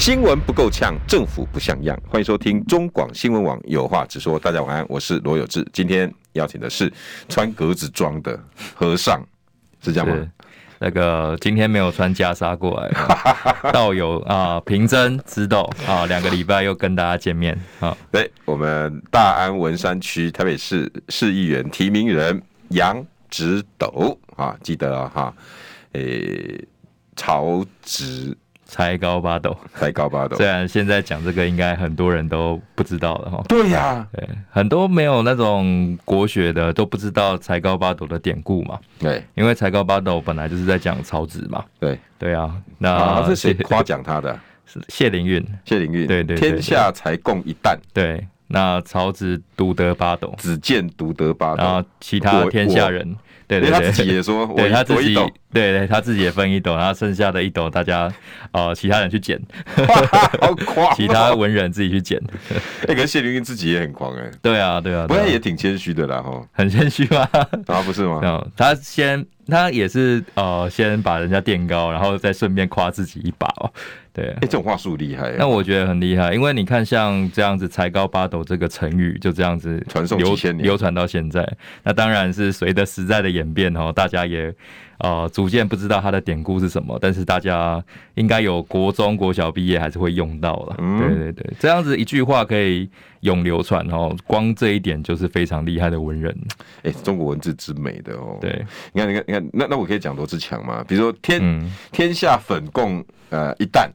新闻不够呛，政府不像样。欢迎收听中广新闻网有话直说。大家晚安，我是罗有志。今天邀请的是穿格子装的和尚，是这样吗？那个今天没有穿袈裟过来，道友啊，平真知道啊，两个礼拜又跟大家见面啊。对，我们大安文山区台北市市议员提名人杨植斗啊，记得啊哈，诶，曹植。才高八斗，才高八斗。虽然现在讲这个，应该很多人都不知道了哈。对呀、啊，对，很多没有那种国学的都不知道才高八斗的典故嘛。对，因为才高八斗本来就是在讲曹植嘛。对，对啊。那是谁夸奖他的？是谢灵运。谢灵运。对对，天下才共一旦。对，那曹植独得八斗，只见独得八斗，然后其他天下人。对，对，对，他自己也说，对他自己，对对，他自己也分一斗，然后剩下的一斗，大家呃，其他人去捡，好狂、喔，其他文人自己去捡。哎、欸，可是谢灵运自己也很狂哎、欸，对啊，对啊，不过也挺谦虚的啦，哈，很谦虚吗？啊，不是吗？他先，他也是呃，先把人家垫高，然后再顺便夸自己一把哦。对，哎、欸，这种话术厉害。那我觉得很厉害，因为你看，像这样子“才高八斗”这个成语，就这样子传颂几千年，流传到现在。那当然是随着时代的演变哦，大家也呃逐渐不知道它的典故是什么，但是大家应该有国中国小毕业还是会用到了。嗯，对对对，这样子一句话可以永流传哦，光这一点就是非常厉害的文人。哎、欸，中国文字之美的哦。对，你看，你看，你看，那那我可以讲罗志强吗？比如说天、嗯、天下粉共。呃，一旦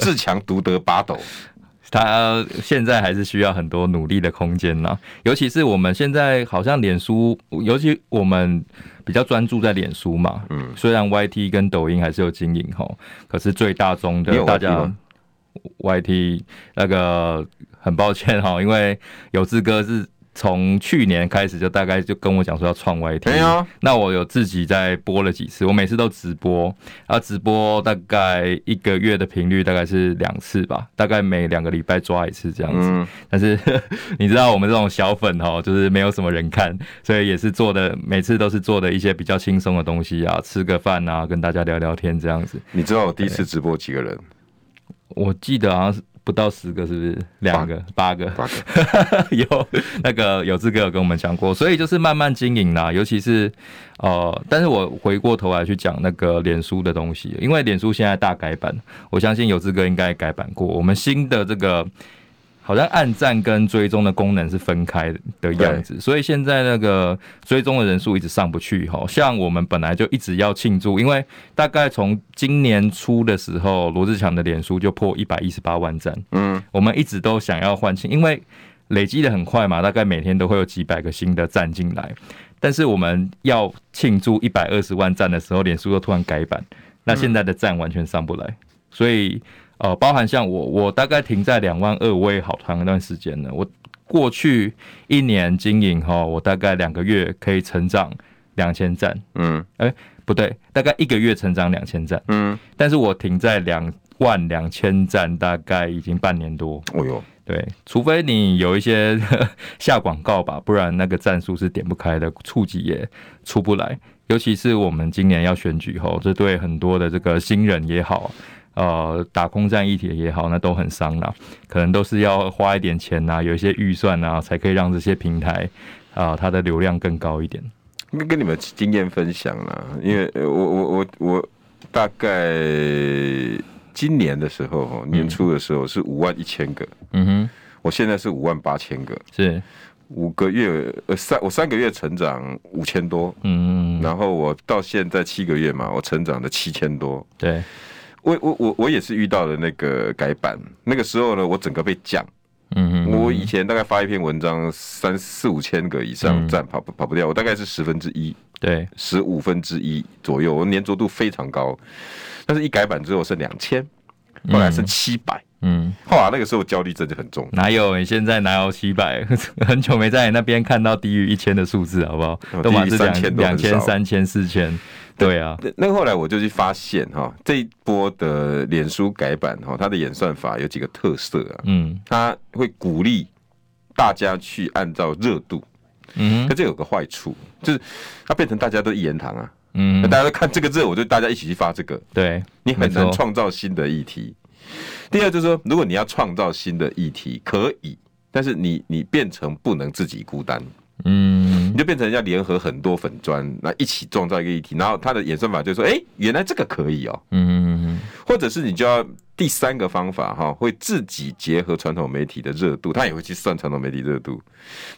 自强独得八斗，他现在还是需要很多努力的空间呢。尤其是我们现在好像脸书，尤其我们比较专注在脸书嘛。嗯，虽然 YT 跟抖音还是有经营齁，可是最大宗的大家 YT 那个很抱歉哈，因为有志哥是。从去年开始就大概就跟我讲说要创没有？那我有自己在播了几次，我每次都直播，然后直播大概一个月的频率大概是两次吧，大概每两个礼拜抓一次这样子。嗯、但是 你知道我们这种小粉哦，就是没有什么人看，所以也是做的每次都是做的一些比较轻松的东西啊，吃个饭啊，跟大家聊聊天这样子。你知道我第一次直播几个人？我记得好像是。不到十个是不是？两个八个，八个 有那个有志哥有跟我们讲过，所以就是慢慢经营啦。尤其是呃，但是我回过头来去讲那个脸书的东西，因为脸书现在大改版，我相信有志哥应该改版过。我们新的这个。好像按赞跟追踪的功能是分开的样子，所以现在那个追踪的人数一直上不去。哈，像我们本来就一直要庆祝，因为大概从今年初的时候，罗志强的脸书就破一百一十八万赞。嗯，我们一直都想要换庆，因为累积的很快嘛，大概每天都会有几百个新的赞进来。但是我们要庆祝一百二十万赞的时候，脸书又突然改版，那现在的赞完全上不来，所以。呃，包含像我，我大概停在两万二，我也好长一段时间了。我过去一年经营哈，我大概两个月可以成长两千赞。嗯，哎、欸，不对，大概一个月成长两千赞。嗯，但是我停在两万两千赞，大概已经半年多。哦哟，对，除非你有一些 下广告吧，不然那个战术是点不开的，触及也出不来。尤其是我们今年要选举后，这对很多的这个新人也好。呃，打空战议题也好，那都很伤啦，可能都是要花一点钱呐，有一些预算呐，才可以让这些平台啊、呃，它的流量更高一点。跟你们经验分享啦，因为我我我我大概今年的时候，年初的时候是五万一千个，嗯哼，我现在是五万八千个，是。五个月呃三我三个月成长五千多，嗯，然后我到现在七个月嘛，我成长了七千多，对。我我我我也是遇到了那个改版，那个时候呢，我整个被降。嗯嗯。我以前大概发一篇文章三四五千个以上赞跑不跑不掉，我大概是十分之一，对，十五分之一左右，我粘着度非常高。但是一改版之后是两千，后来剩七百。嗯，哇，那个时候焦虑真的很重。哪有？你现在哪有七百？很久没在你那边看到低于一千的数字，好不好？都满是两千、两千、三千、四千。对啊，那个后来我就去发现哈，这一波的脸书改版哈，它的演算法有几个特色啊。嗯，它会鼓励大家去按照热度。嗯，可这有个坏处，就是它变成大家都一言堂啊。嗯，大家都看这个热，我就大家一起去发这个。对，你很难创造新的议题。第二就是说，如果你要创造新的议题，可以，但是你你变成不能自己孤单，嗯，你就变成要联合很多粉砖，那一起创造一个议题，然后它的演算法就说，哎、欸，原来这个可以哦、喔，嗯嗯嗯，或者是你就要第三个方法哈，会自己结合传统媒体的热度，他也会去算传统媒体热度，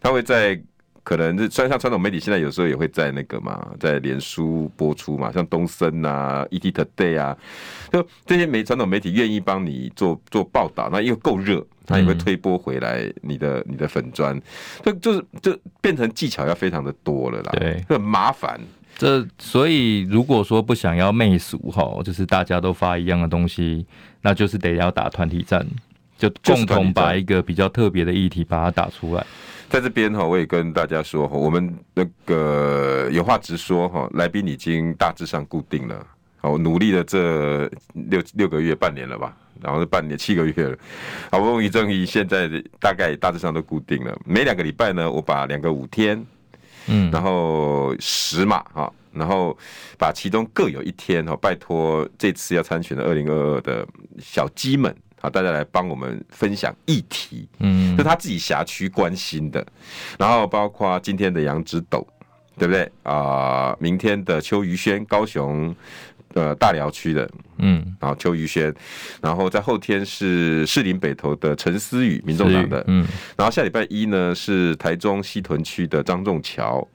他会在。可能是虽然像传统媒体现在有时候也会在那个嘛，在脸书播出嘛，像东森啊、ET Today 啊，就这些媒传统媒体愿意帮你做做报道，那因为够热，他也会推播回来你的你的粉砖，就就是就变成技巧要非常的多了啦，对，很麻烦。这所以如果说不想要媚俗哈，就是大家都发一样的东西，那就是得要打团体战，就共同把一个比较特别的议题把它打出来。在这边哈，我也跟大家说哈，我们那个有话直说哈，来宾已经大致上固定了。好，我努力了这六六个月、半年了吧，然后是半年七个月了，好不容易终于现在大概大致上都固定了。每两个礼拜呢，我把两个五天，嗯，然后十码哈，然后把其中各有一天哈，拜托这次要参选的二零二二的小鸡们。好，大家来帮我们分享议题，嗯，就他自己辖区关心的，然后包括今天的杨植斗，对不对？啊、呃？明天的邱于轩，高雄呃大寮区的，嗯，然后邱于轩，然后在后天是士林北投的陈思宇，民众党的，嗯，然后下礼拜一呢是台中西屯区的张仲桥，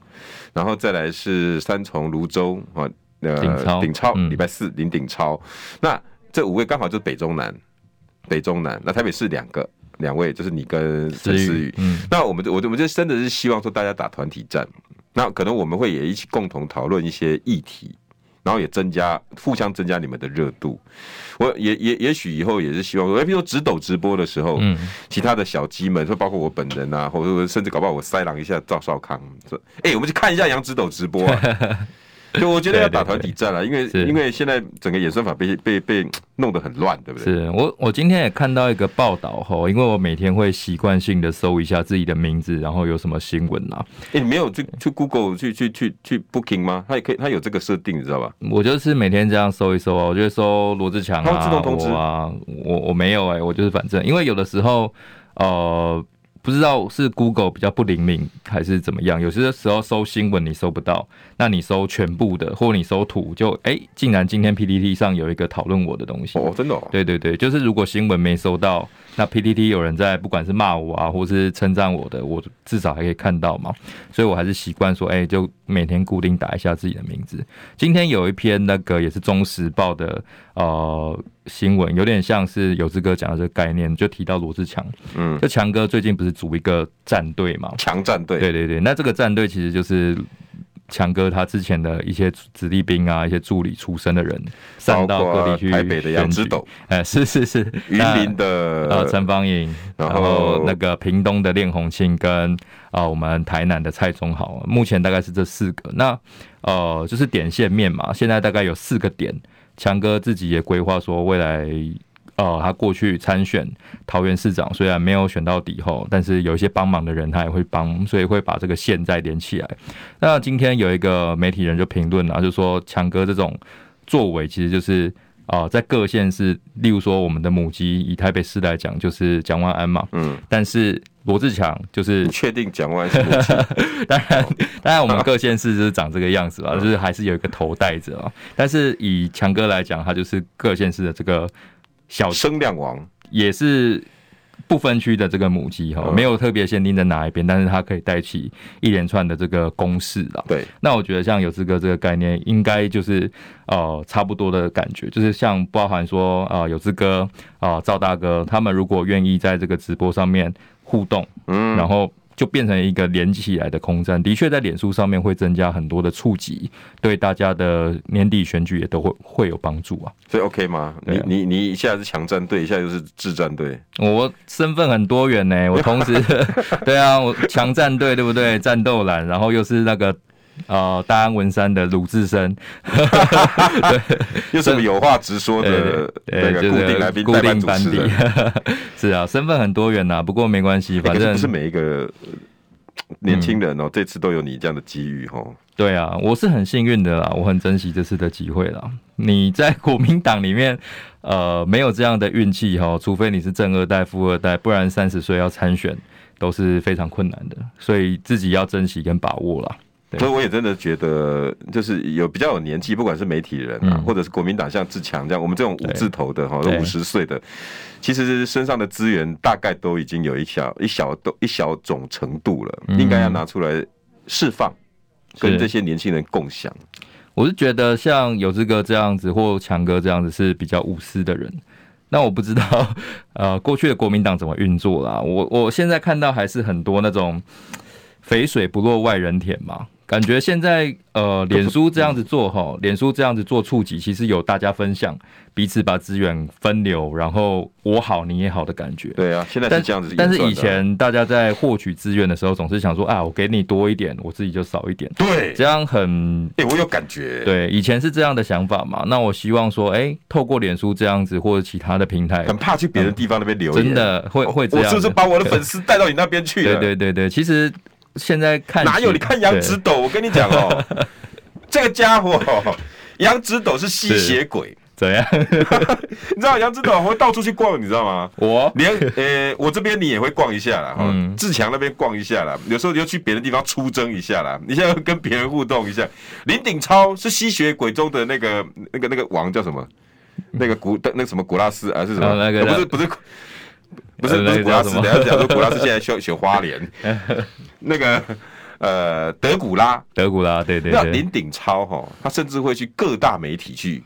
然后再来是三重泸州啊，呃，鼎超，礼拜四林鼎超，那这五位刚好就是北中南。北中南，那台北市两个两位，就是你跟陈思宇。嗯，那我们我我就真的是希望说大家打团体战，那可能我们会也一起共同讨论一些议题，然后也增加互相增加你们的热度。我也也也许以后也是希望说，哎，比如说直斗直播的时候，嗯，其他的小鸡们，说包括我本人啊，或者甚至搞不好我塞狼一下赵少康，说，哎，我们去看一下杨直斗直播啊。对，我觉得要打团体战了，因为因为现在整个演算法被被被弄得很乱，对不对？是我我今天也看到一个报道哈，因为我每天会习惯性的搜一下自己的名字，然后有什么新闻啊？哎，你没有去去 Google 去去去去 Booking 吗？它也可以，它有这个设定，你知道吧？我就是每天这样搜一搜啊，我就搜罗志强啊，自动通知啊，我我没有哎、欸，我就是反正，因为有的时候呃。不知道是 Google 比较不灵敏还是怎么样，有些时候搜新闻你搜不到，那你搜全部的，或你搜图就哎、欸，竟然今天 PPT 上有一个讨论我的东西。哦，真的、哦，对对对，就是如果新闻没搜到，那 PPT 有人在不管是骂我啊，或是称赞我的，我至少还可以看到嘛，所以我还是习惯说，哎、欸，就每天固定打一下自己的名字。今天有一篇那个也是中时报的呃。新闻有点像是有志哥讲的这个概念，就提到罗志强，嗯，就强哥最近不是组一个战队嘛？强战队，对对对，那这个战队其实就是强哥他之前的一些子弟兵啊，一些助理出身的人，上到各地去。台北的杨植斗，哎，是是是，云林的呃陈芳颖，然后那个屏东的练红庆跟啊、呃、我们台南的蔡宗豪，目前大概是这四个。那呃就是点线面嘛，现在大概有四个点。强哥自己也规划说，未来，呃，他过去参选桃园市长，虽然没有选到底后，但是有一些帮忙的人他也会帮，所以会把这个线再连起来。那今天有一个媒体人就评论了，就说强哥这种作为，其实就是。哦，在各县市，例如说我们的母鸡，以台北市来讲，就是蒋万安嘛。嗯。但是罗志强就是确定蒋万安是？当然，当然我们各县市就是长这个样子吧，就是还是有一个头戴着啊。但是以强哥来讲，他就是各县市的这个小声量王，也是。不分区的这个母鸡哈，没有特别限定在哪一边，但是它可以带起一连串的这个攻势啦。对，那我觉得像有志哥这个概念，应该就是呃差不多的感觉，就是像包含说啊、呃、有志哥啊赵大哥他们如果愿意在这个直播上面互动，嗯，然后。就变成一个连起来的空战。的确，在脸书上面会增加很多的触及，对大家的年底选举也都会会有帮助啊。所以 OK 吗？啊、你你你一下是强战队，一下又是智战队，我身份很多元呢、欸。我同时 对啊，我强战队对不对？战斗蓝，然后又是那个。哦，大安文山的鲁智深，对，又是有话直说的那个固定来宾、固定班底，是啊，身份很多元呐，不过没关系，反正不是每一个年轻人哦，这次都有你这样的机遇哦。对啊，我是很幸运的啦，我很珍惜这次的机会啦。你在国民党里面，呃，没有这样的运气哈，除非你是正二代、富二代，不然三十岁要参选都是非常困难的，所以自己要珍惜跟把握啦。所以我也真的觉得，就是有比较有年纪，不管是媒体人啊，或者是国民党像志强这样，我们这种五字头的哈，都五十岁的，其实身上的资源大概都已经有一小一小都一小种程度了，应该要拿出来释放，跟这些年轻人共享。我是觉得像有志哥这样子，或强哥这样子是比较无私的人。那我不知道，呃，过去的国民党怎么运作啦？我我现在看到还是很多那种肥水不落外人田嘛。感觉现在呃，脸书这样子做哈，脸书这样子做触及，其实有大家分享，彼此把资源分流，然后我好你也好的感觉。对啊，现在是这样子。但是以前大家在获取资源的时候，总是想说啊，我给你多一点，我自己就少一点。对，这样很哎，我有感觉。对，以前是这样的想法嘛。那我希望说，哎，透过脸书这样子或者其他的平台，很怕去别的地方那边留言，真的会会这样。我是不是把我的粉丝带到你那边去了？对对对对，其实。现在看哪有？你看杨子斗，我跟你讲哦，这个家伙杨子斗是吸血鬼，怎样？你知道杨子斗会到处去逛，你知道吗？我连呃，我这边你也会逛一下啦，嗯，志强那边逛一下啦，有时候你就去别的地方出征一下啦，你现在跟别人互动一下。林鼎超是吸血鬼中的那个那个那个王叫什么？那个古那个什么古拉斯啊是什么？那个不是不是。不是不是古拉斯，等下讲说古拉斯现在选选 花莲，那个呃德古拉德古拉对对对，那林鼎超哈，他甚至会去各大媒体去，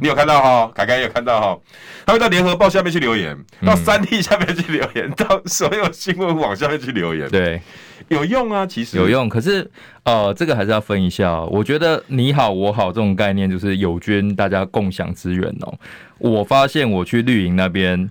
你有看到哈？凯凯也有看到哈，他会到联合报下面去留言，到三立下面去留言，到所有新闻网下面去留言，对，有用啊，其实有用。可是呃，这个还是要分一下。我觉得你好我好这种概念就是友军，大家共享资源哦。我发现我去绿营那边。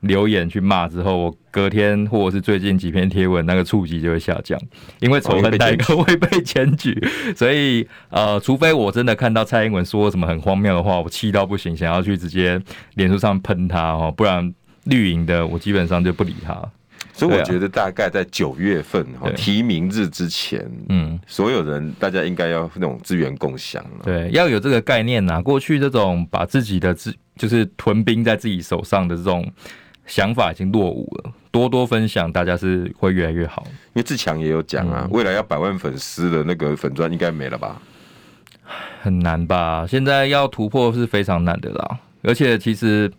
留言去骂之后，我隔天或者是最近几篇贴文，那个触及就会下降，因为仇恨代沟 会被检举，所以呃，除非我真的看到蔡英文说什么很荒谬的话，我气到不行，想要去直接脸书上喷他哦，不然绿营的我基本上就不理他。所以我觉得大概在九月份哈提名日之前，嗯，所有人大家应该要那种资源共享，对，要有这个概念呐。过去这种把自己的资就是屯兵在自己手上的这种。想法已经落伍了，多多分享，大家是会越来越好。因为志强也有讲啊，未来要百万粉丝的那个粉钻应该没了吧？很难吧？现在要突破是非常难的啦，而且其实。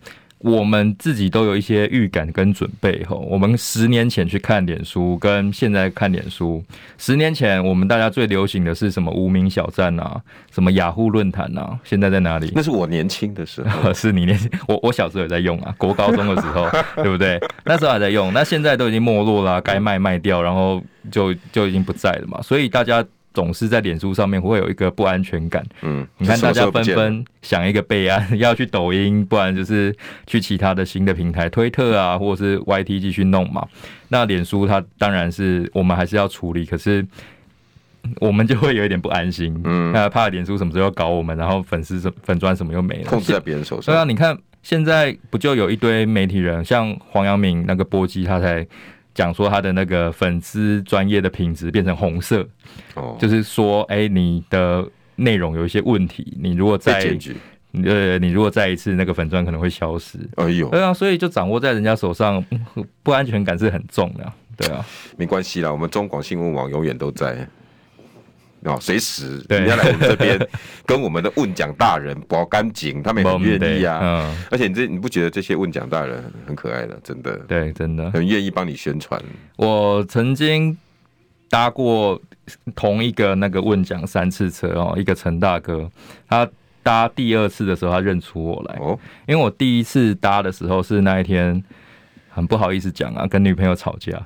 我们自己都有一些预感跟准备吼，我们十年前去看脸书，跟现在看脸书，十年前我们大家最流行的是什么无名小站啊，什么雅虎论坛啊，现在在哪里？那是我年轻的时候，是你年轻，我我小时候也在用啊，国高中的时候，对不对？那时候还在用，那现在都已经没落了，该卖卖掉，然后就就已经不在了嘛，所以大家。总是在脸书上面会有一个不安全感。嗯，你看大家纷纷想一个备案，要去抖音，不然就是去其他的新的平台，推特啊，或者是 YT 继续弄嘛。那脸书它当然是我们还是要处理，可是我们就会有一点不安心。嗯，那怕脸书什么时候要搞我们，然后粉丝粉砖什么又没了，控制在别人手上。对啊，你看现在不就有一堆媒体人，像黄阳明那个波基，他才。讲说他的那个粉丝专业的品质变成红色，哦，就是说，哎，你的内容有一些问题，你如果再，呃，你如果再一次那个粉钻可能会消失，哎呦，对啊，所以就掌握在人家手上，不安全感是很重的，对啊，没关系啦，我们中广新闻网永远都在。哦，随时人家来我们这边 跟我们的问讲大人保干净，他们也很愿意啊。嗯，而且你这你不觉得这些问讲大人很可爱的？真的，对，真的很愿意帮你宣传。我曾经搭过同一个那个问讲三次车哦，一个陈大哥，他搭第二次的时候，他认出我来哦，因为我第一次搭的时候是那一天。很不好意思讲啊，跟女朋友吵架，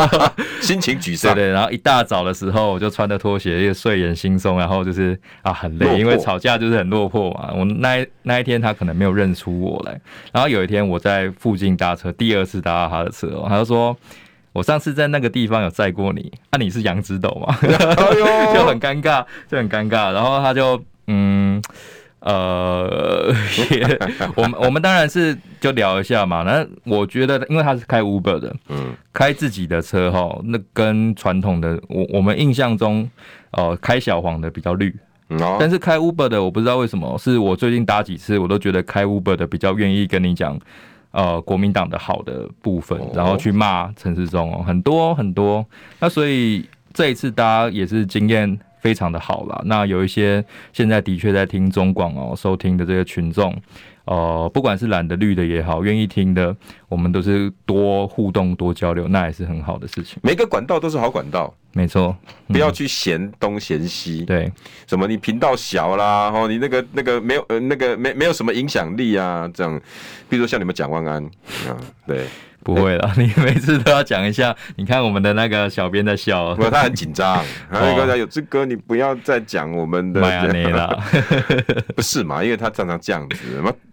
心情沮丧。对对，然后一大早的时候，我就穿着拖鞋，又睡眼惺忪，然后就是啊很累，因为吵架就是很落魄嘛。我那一那一天他可能没有认出我来，然后有一天我在附近搭车，第二次搭到他的车，他就说。我上次在那个地方有载过你，啊，你是杨指导吗？就很尴尬，就很尴尬。然后他就嗯呃，我们 我们当然是就聊一下嘛。那我觉得，因为他是开 Uber 的，嗯，开自己的车哈，那跟传统的我我们印象中，呃，开小黄的比较绿，但是开 Uber 的，我不知道为什么，是我最近搭几次，我都觉得开 Uber 的比较愿意跟你讲。呃，国民党的好的部分，然后去骂陈世忠哦，很多很多。那所以这一次大家也是经验非常的好啦。那有一些现在的确在听中广哦，收听的这些群众。呃，不管是蓝的绿的也好，愿意听的，我们都是多互动、多交流，那也是很好的事情。每个管道都是好管道，没错，不要去嫌东嫌西。对，什么你频道小啦，哦，你那个那个没有呃那个没没有什么影响力啊，这样，比如说像你们蒋万安啊，对。不会了，你每次都要讲一下。你看我们的那个小编在笑，不，他很紧张。还有刚才有志哥，你不要再讲我们的了，不是嘛？因为他常常这样子，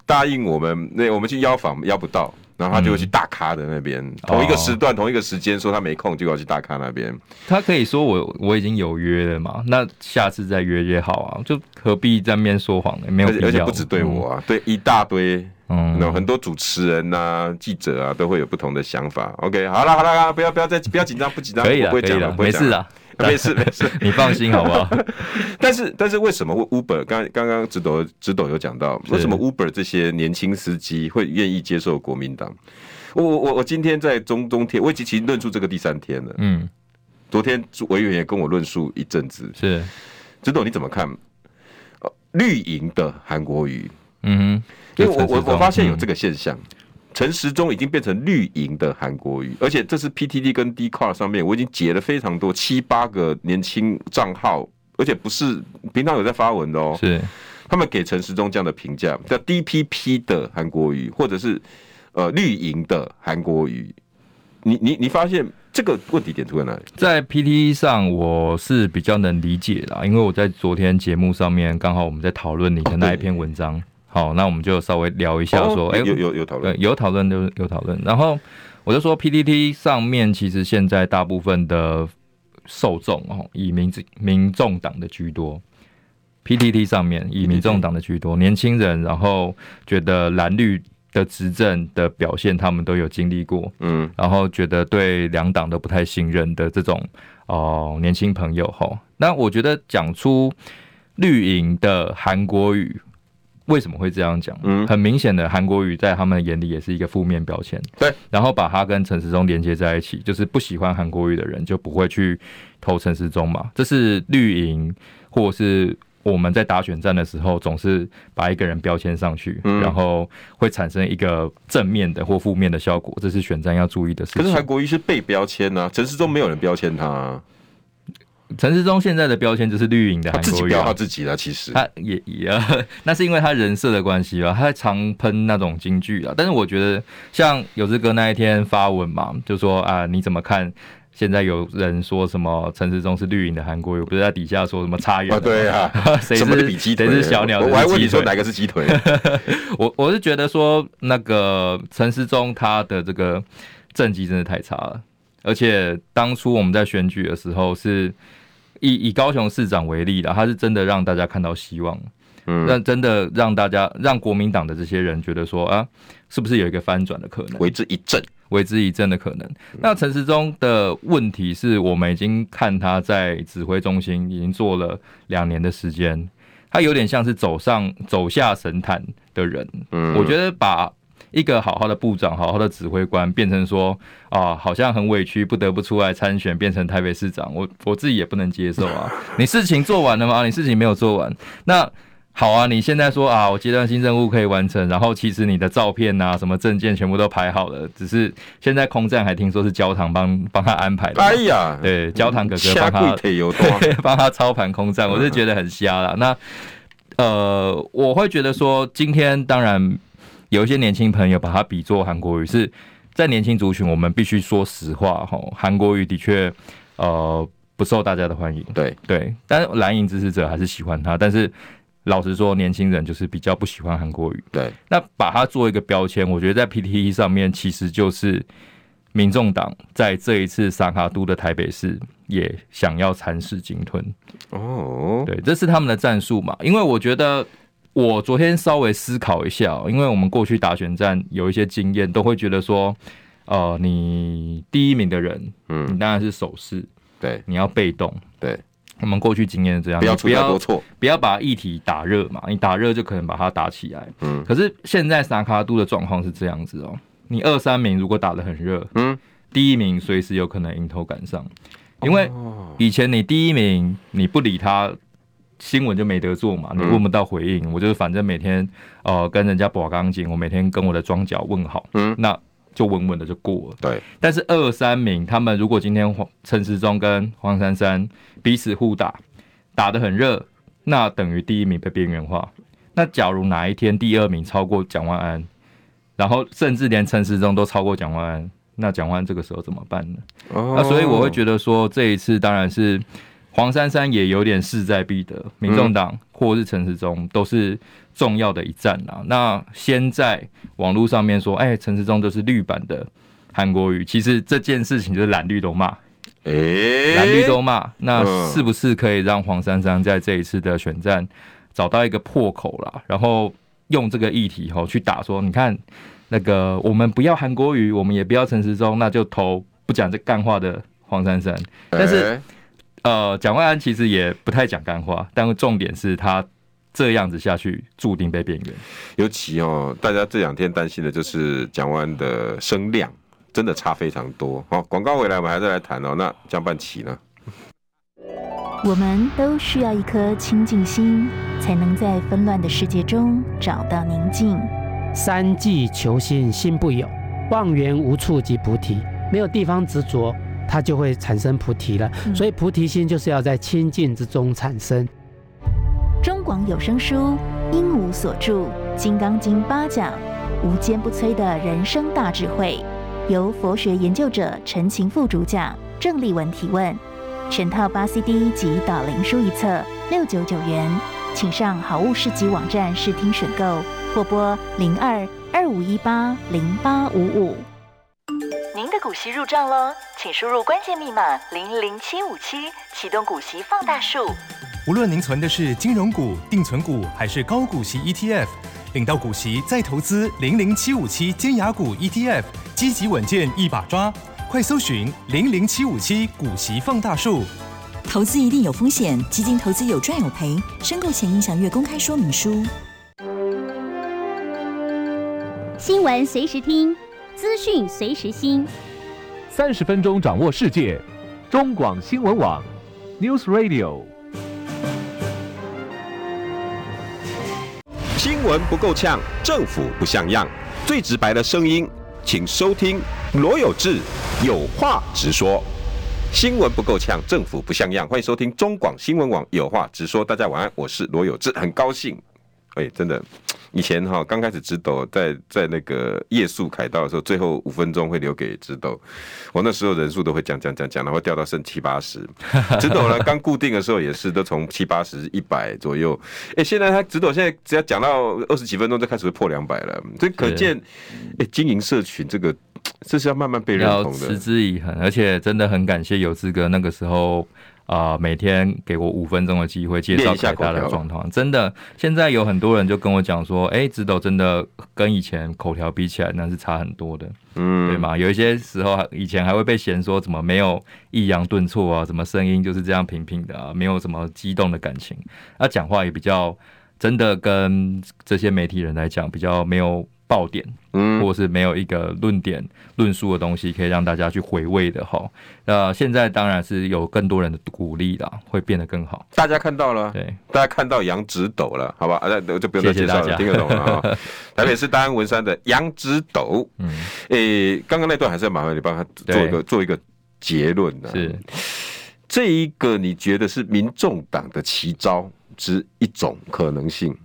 答应我们，那我们去邀访邀不到，然后他就会去大咖的那边，嗯、同一个时段、同一个时间说他没空，就要去大咖那边。他可以说我我已经有约了嘛，那下次再约约好啊，就何必在面说谎呢？没有必要，而且不止对我啊，嗯、对一大堆。嗯，有很多主持人呐、啊、记者啊，都会有不同的想法。OK，好了好了，不要不要再不要紧张，不紧张，可以了，不会讲了，没事的，没事 没事，你放心好不好？但是但是为什么 Uber 刚刚刚直斗直斗有讲到，为什么 Uber 这些年轻司机会愿意接受国民党？我我我今天在中中天，我已经其实论述这个第三天了。嗯，昨天委员也跟我论述一阵子。是，直斗你怎么看？绿营的韩国瑜，嗯哼。因为我我我发现有这个现象，陈时中已经变成绿营的韩国瑜，而且这是 PTT 跟 Dcard 上面我已经截了非常多七八个年轻账号，而且不是平常有在发文的哦，是他们给陈时中这样的评价，叫 DPP 的韩国瑜，或者是呃绿营的韩国瑜，你你你发现这个问题点出在哪里？在 PTT 上我是比较能理解啦，因为我在昨天节目上面刚好我们在讨论你的那一篇文章。好，那我们就稍微聊一下，说，哎、哦，有有有讨论，有讨论就有讨论。然后我就说，PTT 上面其实现在大部分的受众哦，以民民众党的居多。PTT 上面以民众党的居多，年轻人，然后觉得蓝绿的执政的表现，他们都有经历过，嗯，然后觉得对两党都不太信任的这种哦，年轻朋友哈。那我觉得讲出绿营的韩国瑜。为什么会这样讲？嗯，很明显的，韩国瑜在他们眼里也是一个负面标签。对，然后把他跟陈时中连接在一起，就是不喜欢韩国瑜的人就不会去投陈时中嘛。这是绿营，或者是我们在打选战的时候，总是把一个人标签上去，嗯，然后会产生一个正面的或负面的效果。这是选战要注意的事情。可是韩国瑜是被标签呢，啊，陈时中没有人标签他，啊。陈世忠现在的标签就是绿营的韩国瑜，他自己标他自己了。其实他也也，那是因为他人设的关系吧。他常喷那种京剧啊。但是我觉得，像有志哥那一天发文嘛，就说啊，你怎么看？现在有人说什么陈世忠是绿营的韩国瑜，不是在底下说什么差远？对啊，谁是比鸡腿？谁是小鸟？我还问你说哪个是鸡腿？我我是觉得说那个陈世忠他的这个政绩真的太差了，而且当初我们在选举的时候是。以以高雄市长为例的，他是真的让大家看到希望，嗯，让真的让大家让国民党的这些人觉得说啊，是不是有一个翻转的可能？为之一振，为之一振的可能。那陈时中的问题是我们已经看他在指挥中心已经做了两年的时间，他有点像是走上走下神坛的人，嗯，我觉得把。一个好好的部长，好好的指挥官，变成说啊，好像很委屈，不得不出来参选，变成台北市长，我我自己也不能接受啊！你事情做完了吗？你事情没有做完，那好啊！你现在说啊，我阶段性任务可以完成，然后其实你的照片啊，什么证件全部都排好了，只是现在空战还听说是焦糖帮帮他安排的。哎呀，对，焦糖哥哥帮他 帮他操盘空战，我是觉得很瞎了。那呃，我会觉得说，今天当然。有一些年轻朋友把他比作韩国语，是在年轻族群，我们必须说实话哈，韩国语的确呃不受大家的欢迎。对对，但是蓝营支持者还是喜欢他。但是老实说，年轻人就是比较不喜欢韩国语。对，那把它做一个标签，我觉得在 PTT 上面其实就是民众党在这一次萨卡都的台北市也想要蚕食鲸吞。哦，对，这是他们的战术嘛？因为我觉得。我昨天稍微思考一下，因为我们过去打选战有一些经验，都会觉得说，呃，你第一名的人，嗯，你当然是守势，对，你要被动，对，我们过去经验是这样，不要出太多错，不要把议题打热嘛，你打热就可能把它打起来，嗯，可是现在萨卡都的状况是这样子哦，你二三名如果打得很热，嗯，第一名随时有可能迎头赶上，因为以前你第一名你不理他。新闻就没得做嘛，你问不到回应，嗯、我就是反正每天呃跟人家把钢筋，我每天跟我的庄脚问好，嗯，那就稳稳的就过了。对，但是二三名他们如果今天黄陈时中跟黄珊珊彼此互打，打得很热，那等于第一名被边缘化。那假如哪一天第二名超过蒋万安，然后甚至连陈时中都超过蒋万安，那蒋万安这个时候怎么办呢？哦、那所以我会觉得说这一次当然是。黄珊珊也有点势在必得，民众党或是陈时中都是重要的一战啦。嗯、那先在网络上面说，哎、欸，陈时中都是绿版的韩国瑜，其实这件事情就是蓝绿都骂，哎、欸，蓝绿都骂，那是不是可以让黄珊珊在这一次的选战找到一个破口啦？然后用这个议题吼去打说，你看那个我们不要韩国瑜，我们也不要陈时中，那就投不讲这干话的黄珊珊，但是。呃，蒋万安其实也不太讲干话，但重点是他这样子下去注定被边缘。尤其哦，大家这两天担心的就是蒋万安的声量真的差非常多。好，广告回来我们还是来谈哦。那江半旗呢？我们都需要一颗清净心，才能在纷乱的世界中找到宁静。三际求心心不有，望缘无处即菩提，没有地方执着。它就会产生菩提了，所以菩提心就是要在清净之中产生。中广有声书，鹦鹉所著《金刚经》八讲，无坚不摧的人生大智慧，由佛学研究者陈晴副主讲，郑丽文提问。全套八 CD 及导灵书一册，六九九元，请上好物市集网站试听选购，或拨零二二五一八零八五五。您的股息入账喽，请输入关键密码零零七五七，启动股息放大术。无论您存的是金融股、定存股还是高股息 ETF，领到股息再投资零零七五七尖牙股 ETF，积极稳健一把抓。快搜寻零零七五七股息放大术。投资一定有风险，基金投资有赚有赔，申购前应详阅公开说明书。新闻随时听。资讯随时新，三十分钟掌握世界。中广新闻网，News Radio。新闻不够呛，政府不像样，最直白的声音，请收听罗有志有话直说。新闻不够呛，政府不像样，欢迎收听中广新闻网有话直说。大家晚安，我是罗有志，很高兴。哎，真的。以前哈刚开始直斗在在那个夜宿凯道的时候，最后五分钟会留给直斗。我那时候人数都会降降降降，然后掉到剩七八十。直斗呢刚固定的时候也是都从七八十一百左右。哎，现在他直斗现在只要讲到二十几分钟就开始会破两百了。所以可见，哎，经营社群这个这是要慢慢被认同的，持之以恒。而且真的很感谢有志哥那个时候。啊、呃，每天给我五分钟的机会介绍凯大的状况，真的，现在有很多人就跟我讲说，哎、欸，直斗真的跟以前口条比起来，那是差很多的，嗯，对吗？有一些时候以前还会被嫌说怎么没有抑扬顿挫啊，什么声音就是这样平平的啊，没有什么激动的感情，那、啊、讲话也比较真的跟这些媒体人来讲比较没有。爆点，嗯，或是没有一个论点论述的东西可以让大家去回味的哈。那现在当然是有更多人的鼓励了，会变得更好。大家看到了，对，大家看到杨直斗了，好吧？那我就不用再介绍了，听得懂了 啊。台北市大安文山的杨直斗，嗯，诶、欸，刚刚那段还是要麻烦你帮他做一个做一个结论的。是这一个，你觉得是民众党的奇招之一种可能性？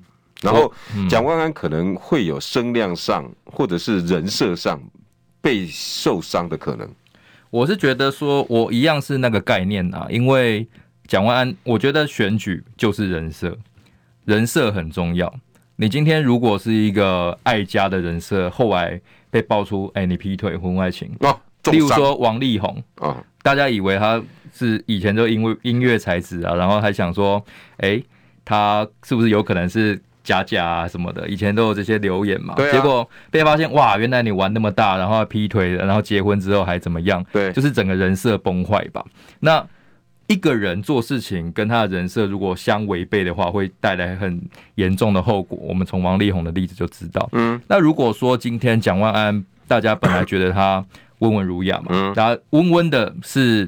然后蒋万安可能会有声量上或者是人设上被受伤的可能？我是觉得说，我一样是那个概念啊，因为蒋万安，我觉得选举就是人设，人设很重要。你今天如果是一个爱家的人设，后来被爆出，哎、欸，你劈腿、婚外情，哦、例如说王力宏啊，哦、大家以为他是以前就因为音乐才子啊，然后还想说，哎、欸，他是不是有可能是？假假啊什么的，以前都有这些留言嘛，对啊、结果被发现哇，原来你玩那么大，然后劈腿，然后结婚之后还怎么样？对，就是整个人设崩坏吧。那一个人做事情跟他的人设如果相违背的话，会带来很严重的后果。我们从王力宏的例子就知道。嗯，那如果说今天蒋万安，大家本来觉得他温文儒雅嘛，嗯，他温温的是，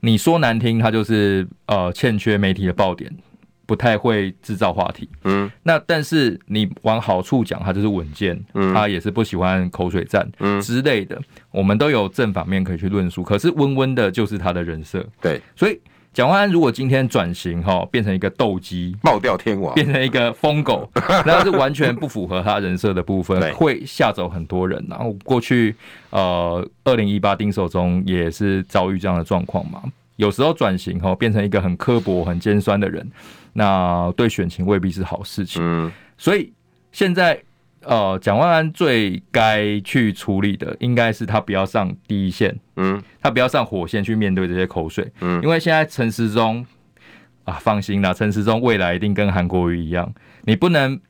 你说难听，他就是呃欠缺媒体的爆点。不太会制造话题，嗯，那但是你往好处讲，他就是稳健，嗯，他也是不喜欢口水战，嗯。之类的，我们都有正反面可以去论述。可是温温的就是他的人设，对，所以蒋万安如果今天转型哈，变成一个斗鸡，爆掉天王，变成一个疯狗，那是完全不符合他人设的部分，对。会吓走很多人。然后过去呃，二零一八丁守中也是遭遇这样的状况嘛。有时候转型哈，变成一个很刻薄、很尖酸的人，那对选情未必是好事情。嗯，所以现在呃，蒋万安最该去处理的，应该是他不要上第一线，嗯，他不要上火线去面对这些口水，嗯，因为现在陈时中啊，放心啦，陈时中未来一定跟韩国瑜一样，你不能，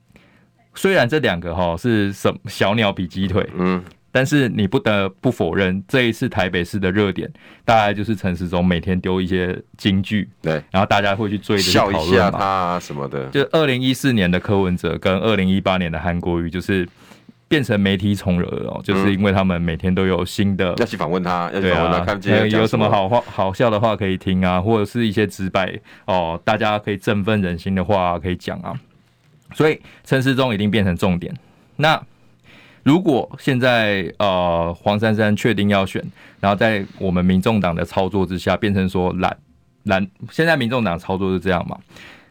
虽然这两个哈是什小鸟比鸡腿，嗯。但是你不得不否认，这一次台北市的热点大概就是陈时中每天丢一些金句，对，然后大家会去追着讨论嘛，笑一下他什么的。就二零一四年的柯文哲跟二零一八年的韩国瑜，就是变成媒体宠儿哦，就是因为他们每天都有新的要去访问他，对啊，看有什么。好话好笑的话可以听啊，或者是一些直白哦，大家可以振奋人心的话可以讲啊，所以陈时中一定变成重点。那如果现在呃黄珊珊确定要选，然后在我们民众党的操作之下，变成说蓝蓝，现在民众党操作是这样嘛？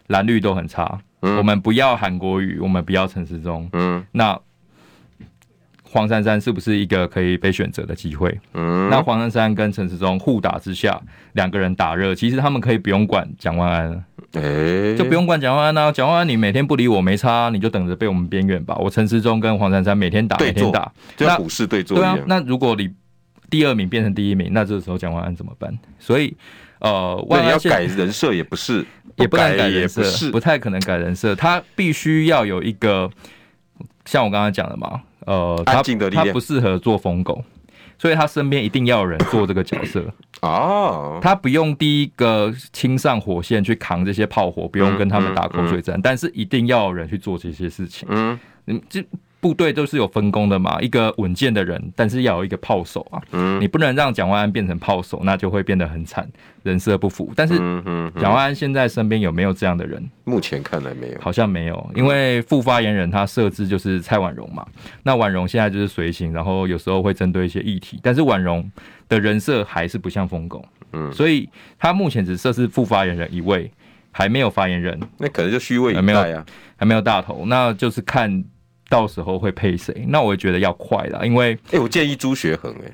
蓝绿都很差，嗯、我们不要韩国瑜，我们不要陈时中，嗯，那黄珊珊是不是一个可以被选择的机会？嗯，那黄珊珊跟陈时中互打之下，两个人打热，其实他们可以不用管蒋万安。哎，欸、就不用管蒋万安呐，蒋万安你每天不理我没差，你就等着被我们边缘吧。我陈时中跟黄珊珊每天打，每天打，就像股市对坐。对啊，那如果你第二名变成第一名，那这个时候蒋万安怎么办？所以，呃，万安要改人设也不是，也不能改人设，不太可能改人设。他必须要有一个像我刚刚讲的嘛，呃，他他不适合做疯狗。所以他身边一定要有人做这个角色 哦，他不用第一个亲上火线去扛这些炮火，不用跟他们打口水战，但是一定要有人去做这些事情。嗯，你这。部队都是有分工的嘛，一个稳健的人，但是要有一个炮手啊。嗯，你不能让蒋万安变成炮手，那就会变得很惨，人设不符。但是蒋万安现在身边有没有这样的人？目前看来没有，好像没有，因为副发言人他设置就是蔡婉容嘛。那婉容现在就是随行，然后有时候会针对一些议题，但是婉容的人设还是不像疯狗。嗯，所以他目前只设置副发言人一位，还没有发言人。那可能就虚位以待啊，还没有大头，那就是看。到时候会配谁？那我也觉得要快了，因为哎、欸，我建议朱学恒哎，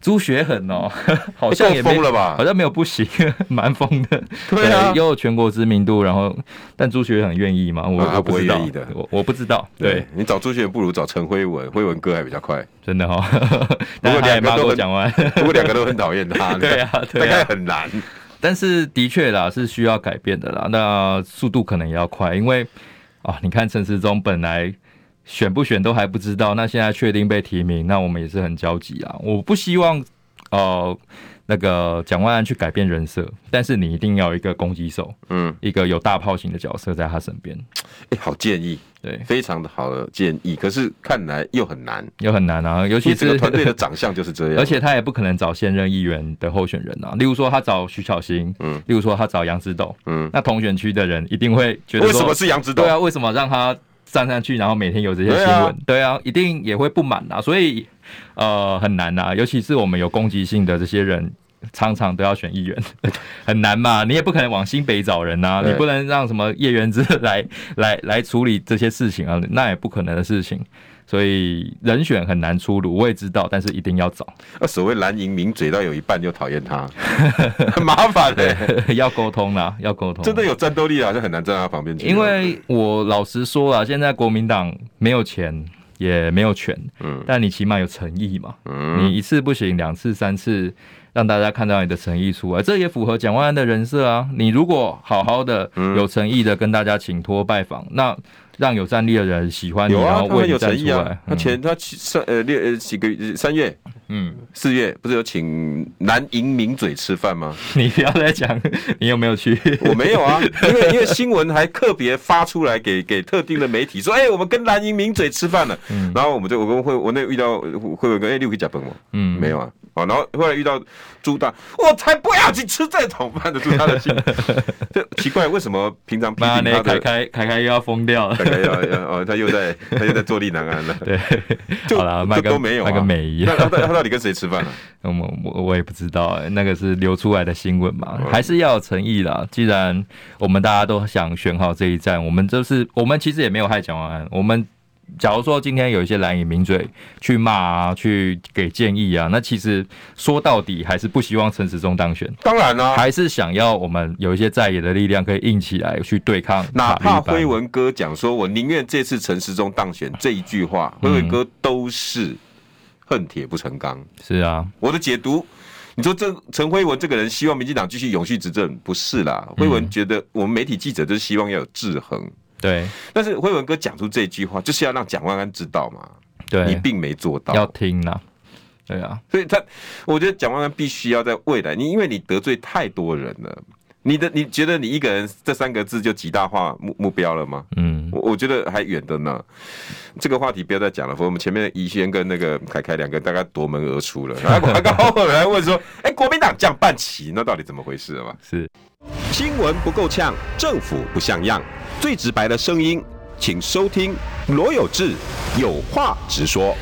朱学恒哦，好像也疯了吧？好像没有不行，蛮疯的。对啊，又有全国知名度，然后但朱学恒愿意吗？我我不会愿意的，我我不知道。对，对你找朱学恒不如找陈辉文，辉文哥还比较快，真的哈、哦。不过两个都讲完，不过两个都很讨厌他。对啊，对啊，大概很难。但是的确啦，是需要改变的啦。那速度可能也要快，因为啊，你看陈时中本来。选不选都还不知道，那现在确定被提名，那我们也是很焦急啊！我不希望，呃，那个蒋万安去改变人设，但是你一定要有一个攻击手，嗯，一个有大炮型的角色在他身边。哎、欸，好建议，对，非常的好的建议。可是看来又很难，又很难啊！尤其是这个团队的 长相就是这样，而且他也不可能找现任议员的候选人啊。例如说他找徐巧芯，嗯，例如说他找杨子斗，嗯，那同选区的人一定会觉得说，为什么是杨子斗？对啊，为什么让他？站上去，然后每天有这些新闻，对啊，对啊，一定也会不满啊，所以呃很难呐，尤其是我们有攻击性的这些人，常常都要选议员，很难嘛，你也不可能往新北找人呐，对。你不能让什么叶元之来来来处理这些事情啊，那也不可能的事情，所以人选很难出炉，我也知道，但是一定要找。那所谓蓝营名嘴，到有一半就讨厌他，很 麻烦的、欸，要沟通啦，要沟通。真的有战斗力啊，就很难站在他旁边去。因为我老实说啊，现在国民党没有钱，也没有权，嗯，但你起码有诚意嘛，嗯，你一次不行，两次、三次。让大家看到你的诚意出来，这也符合蒋万安的人设啊！你如果好好的、有诚意的跟大家请托拜访，那让有战力的人喜欢你，然后为你站出来。他前他三呃六呃几个月三月，嗯，四月不是有请蓝营名嘴吃饭吗？你不要再讲，你有没有去？我没有啊，因为因为新闻还特别发出来给给特定的媒体说，哎，我们跟蓝营名嘴吃饭了。嗯，然后我们就我跟会我那遇到会有个哎六可以加分吗？嗯，没有啊。哦，然后后来遇到朱大，我才不要去吃这种饭的，朱大的心，就奇怪为什么平常批评他的凯凯凯凯又要疯掉了，凯凯要要哦，他又在他又在坐立难安了，对，就好了，麦都没有，那个美一样，他他到底跟谁吃饭 了？我我我也不知道，那个是流出来的新闻嘛，还是要有诚意啦。既然我们大家都想选好这一站，我们就是我们其实也没有害蒋万安，我们。假如说今天有一些蓝营名嘴去骂啊，去给建议啊，那其实说到底还是不希望陈时中当选。当然了，还是想要我们有一些在野的力量可以硬起来去对抗。哪怕辉文哥讲说，我宁愿这次陈时中当选这一句话，辉文哥都是恨铁不成钢。是啊，我的解读，你说这陈辉文这个人希望民进党继续永续执政，不是啦。辉文觉得我们媒体记者就是希望要有制衡。对，但是辉文哥讲出这句话，就是要让蒋万安知道嘛。对，你并没做到，要听呐。对啊，所以他，我觉得蒋万安必须要在未来，你因为你得罪太多人了，你的你觉得你一个人这三个字就极大化目目标了吗？嗯，我我觉得还远的呢。这个话题不要再讲了，我们前面宜轩跟那个凯凯两个大概夺门而出了。然后广告后来问说：“哎、欸，国民党降半旗，那到底怎么回事嘛？”是新闻不够呛，政府不像样。最直白的声音，请收听罗有志有话直说。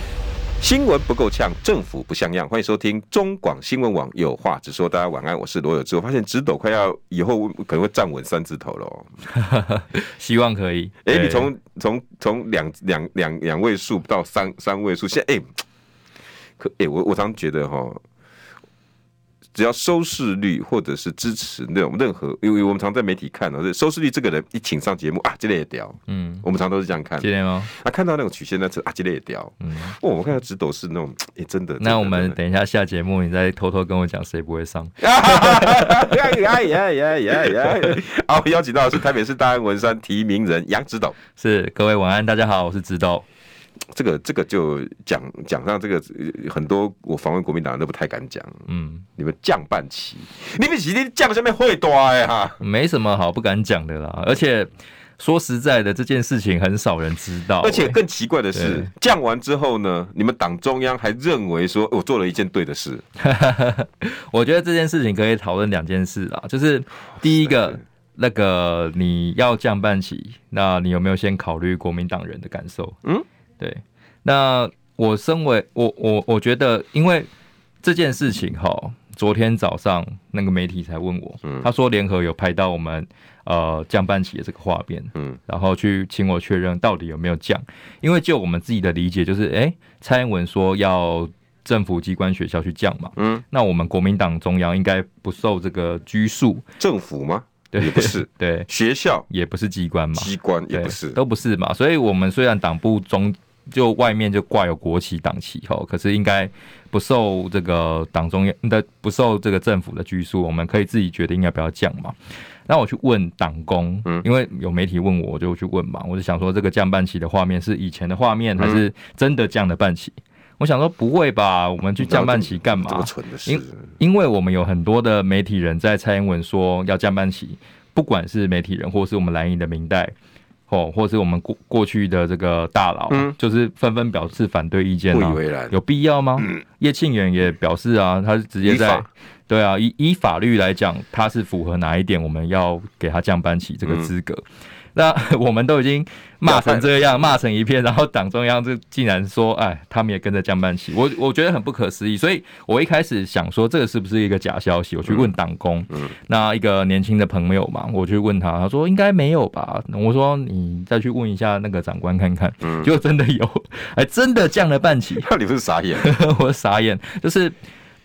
新闻不够呛，政府不像样。欢迎收听中广新闻网有话直说。大家晚安，我是罗有志。我发现直斗快要以后可能会站稳三字头了哦。希望可以。哎、欸，你从从从两两两两位数到三三位数，现在哎、欸，可哎、欸，我我常觉得哈。只要收视率或者是支持那种任何，因为我们常在媒体看到，收视率这个人一请上节目啊，这类也屌，嗯，我们常都是这样看，吗？啊，看到那种曲线那次啊，这类也屌，嗯，哦，我看到直斗是那种，哎，真的。那我们等一下下节目，你再偷偷跟我讲谁不会上。呀呀呀呀呀呀！好，邀请到的是台北市大安文山提名人杨直斗，是各位晚安，大家好，我是直斗。这个这个就讲讲上这个很多我访问国民党人都不太敢讲，嗯，你们降半旗，你们其实降下面会多哎哈，没什么好不敢讲的啦。而且说实在的，这件事情很少人知道。而且更奇怪的是，降完之后呢，你们党中央还认为说我做了一件对的事。我觉得这件事情可以讨论两件事啊，就是第一个，那个你要降半旗，那你有没有先考虑国民党人的感受？嗯。对，那我身为我我我觉得，因为这件事情哈，昨天早上那个媒体才问我，嗯，他说联合有拍到我们呃降半旗的这个画面，嗯，然后去请我确认到底有没有降，因为就我们自己的理解就是，哎，蔡英文说要政府机关学校去降嘛，嗯，那我们国民党中央应该不受这个拘束，政府吗？对，也不是，对，学校也不是机关嘛，机关也不是，都不是嘛，所以我们虽然党部中。就外面就挂有国旗党旗吼，可是应该不受这个党中央的不受这个政府的拘束，我们可以自己决定要不要降嘛。那我去问党工，嗯，因为有媒体问我，我就去问嘛。我就想说，这个降半旗的画面是以前的画面，还是真的降的半旗？我想说不会吧，我们去降半旗干嘛？因因为我们有很多的媒体人在蔡英文说要降半旗，不管是媒体人或是我们蓝营的明代。哦，或是我们过过去的这个大佬，嗯，就是纷纷表示反对意见，不以为然，有必要吗？嗯，叶庆元也表示啊，他是直接在，对啊，以以法律来讲，他是符合哪一点，我们要给他降班起这个资格。那 我们都已经骂成这样，骂成一片，然后党中央就竟然说，哎，他们也跟着降半旗，我我觉得很不可思议。所以我一开始想说，这个是不是一个假消息？我去问党工，嗯，那一个年轻的朋友嘛，我去问他，他说应该没有吧。我说你再去问一下那个长官看看，嗯，结果真的有，哎，真的降了半旗。那 你不是傻眼？我傻眼，就是。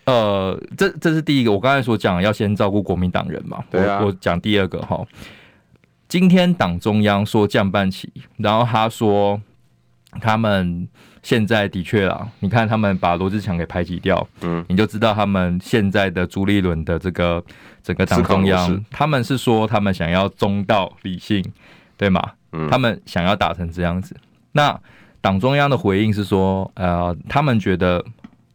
呃，这这是第一个，我刚才所讲要先照顾国民党人嘛。对啊。我我讲第二个哈，今天党中央说降半旗，然后他说他们现在的确啊，你看他们把罗志强给排挤掉，嗯，你就知道他们现在的朱立伦的这个整个党中央，他们是说他们想要中道理性，对吗？嗯，他们想要打成这样子。那党中央的回应是说，呃，他们觉得。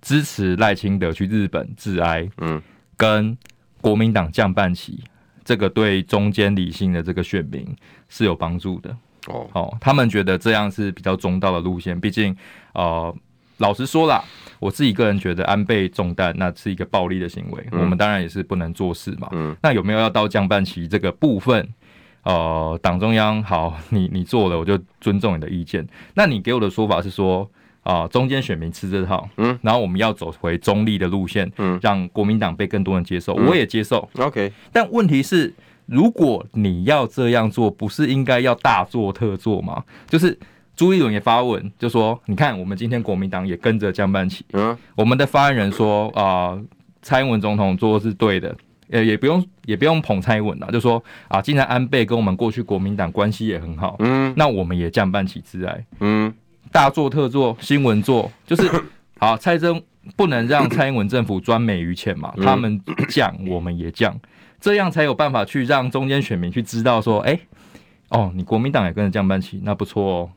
支持赖清德去日本致哀，嗯，跟国民党降半旗，这个对中间理性的这个选民是有帮助的哦。哦，他们觉得这样是比较中道的路线。毕竟，呃，老实说啦，我自己个人觉得安倍中弹那是一个暴力的行为，嗯，我们当然也是不能做事嘛。嗯，那有没有要到降半旗这个部分？呃，党中央好，你你做了，我就尊重你的意见。那你给我的说法是说？啊，中间选民吃这套，嗯，然后我们要走回中立的路线，嗯，让国民党被更多人接受，嗯、我也接受，OK。但问题是，如果你要这样做，不是应该要大做特做吗？就是朱立伦也发文就说，你看，我们今天国民党也跟着降半旗，嗯，我们的发言人说啊、呃，蔡英文总统做的是对的，呃，也不用也不用捧蔡英文了，就说啊，既然安倍跟我们过去国民党关系也很好，嗯，那我们也降半旗致哀，嗯。大做特做，新闻做，就是好。蔡政不能让蔡英文政府专美于前嘛，他们降，我们也降，这样才有办法去让中间选民去知道说，哎、欸，哦，你国民党也跟着降半旗，那不错哦。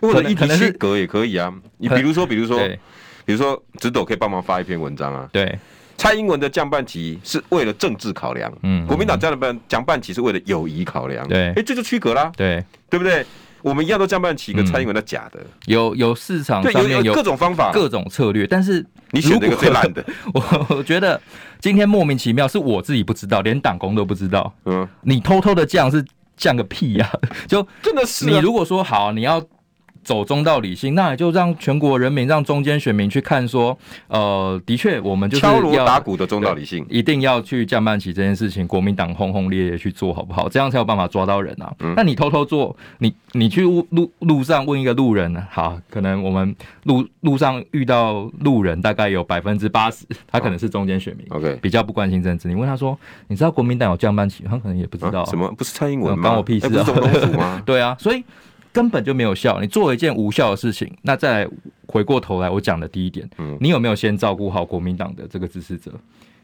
或者一体区隔也可以啊。你比如说，比如说，比如说，直斗可以帮忙发一篇文章啊。对，蔡英文的降半旗是为了政治考量，嗯，国民党降的半降半旗是为了友谊考量，对，哎、欸，这就区隔啦，对，对不对？我们一样都降半旗，跟蔡英文的假的，有有市场上面有各种方法、各种策略，但是你选这个最烂的，我我觉得今天莫名其妙，是我自己不知道，连党工都不知道。嗯，你偷偷的降是降个屁呀！就真的是你如果说好，你要。走中道理性，那也就让全国人民、让中间选民去看，说，呃，的确，我们就是要敲锣打鼓的中道理性，一定要去降半旗这件事情，国民党轰轰烈烈去做好不好？这样才有办法抓到人啊。那、嗯、你偷偷做，你你去路路上问一个路人，好，可能我们路路上遇到路人，大概有百分之八十，他可能是中间选民，OK，比较不关心政治。你问他说，你知道国民党有降半旗，他可能也不知道、啊。什么？不是蔡英文吗？关我屁事啊！吗 对啊，所以。根本就没有效，你做了一件无效的事情。那再回过头来，我讲的第一点，嗯，你有没有先照顾好国民党的这个支持者？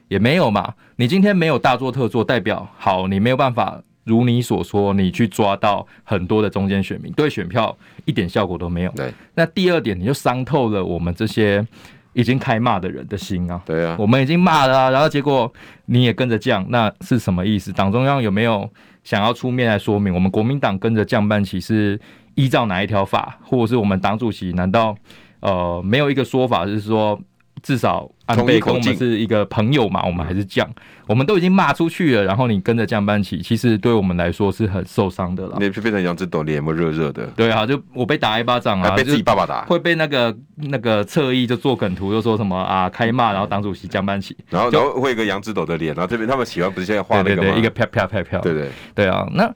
也没有嘛。你今天没有大做特做，代表好，你没有办法如你所说，你去抓到很多的中间选民，对选票一点效果都没有。对。那第二点，你就伤透了我们这些已经开骂的人的心啊。对啊。我们已经骂了啊，然后结果你也跟着降，那是什么意思？党中央有没有？想要出面来说明，我们国民党跟着降半旗是依照哪一条法，或者是我们党主席难道呃没有一个说法，就是说至少安倍跟我们是一个朋友嘛，我们还是降，我们都已经骂出去了，然后你跟着降班旗，其实对我们来说是很受伤的了。你变成杨枝斗脸有没有热热的？对啊，就我被打一巴掌啊，被自己爸爸打，会被那个那个侧翼就做梗图，又说什么啊开骂，然后党主席降班旗，然后然后会一个杨枝斗的脸，然后这边他们喜欢不是现在画那个吗？一个啪啪啪啪，对对对啊，那。